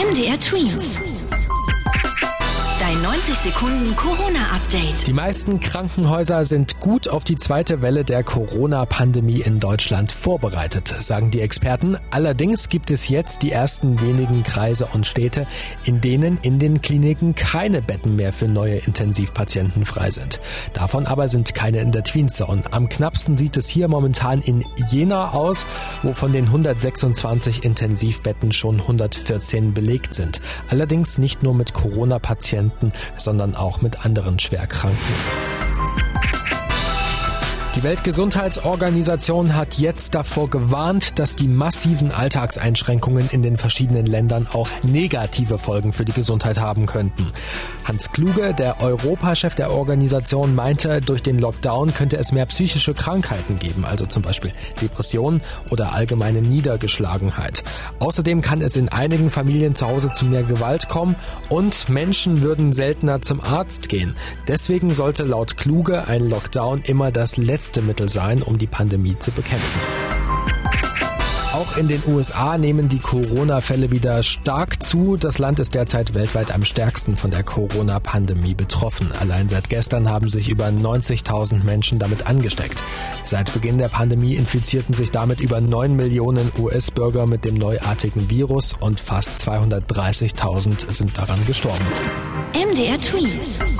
MDR Twins. Dein 90 Sekunden Corona-Update. Die meisten Krankenhäuser sind gut auf die zweite Welle der Corona-Pandemie in Deutschland vorbereitet, sagen die Experten. Allerdings gibt es jetzt die ersten wenigen Kreise und Städte, in denen in den Kliniken keine Betten mehr für neue Intensivpatienten frei sind. Davon aber sind keine in der Tween-Zone. Am knappsten sieht es hier momentan in Jena aus, wo von den 126 Intensivbetten schon 114 belegt sind. Allerdings nicht nur mit Corona-Patienten Patienten, sondern auch mit anderen Schwerkranken. Die Weltgesundheitsorganisation hat jetzt davor gewarnt, dass die massiven Alltagseinschränkungen in den verschiedenen Ländern auch negative Folgen für die Gesundheit haben könnten. Hans Kluge, der Europachef der Organisation, meinte, durch den Lockdown könnte es mehr psychische Krankheiten geben, also zum Beispiel Depressionen oder allgemeine Niedergeschlagenheit. Außerdem kann es in einigen Familien zu Hause zu mehr Gewalt kommen und Menschen würden seltener zum Arzt gehen. Deswegen sollte laut Kluge ein Lockdown immer das letzte letzte Mittel sein, um die Pandemie zu bekämpfen. Auch in den USA nehmen die Corona-Fälle wieder stark zu. Das Land ist derzeit weltweit am stärksten von der Corona-Pandemie betroffen. Allein seit gestern haben sich über 90.000 Menschen damit angesteckt. Seit Beginn der Pandemie infizierten sich damit über 9 Millionen US-Bürger mit dem neuartigen Virus und fast 230.000 sind daran gestorben. MDR Tweet.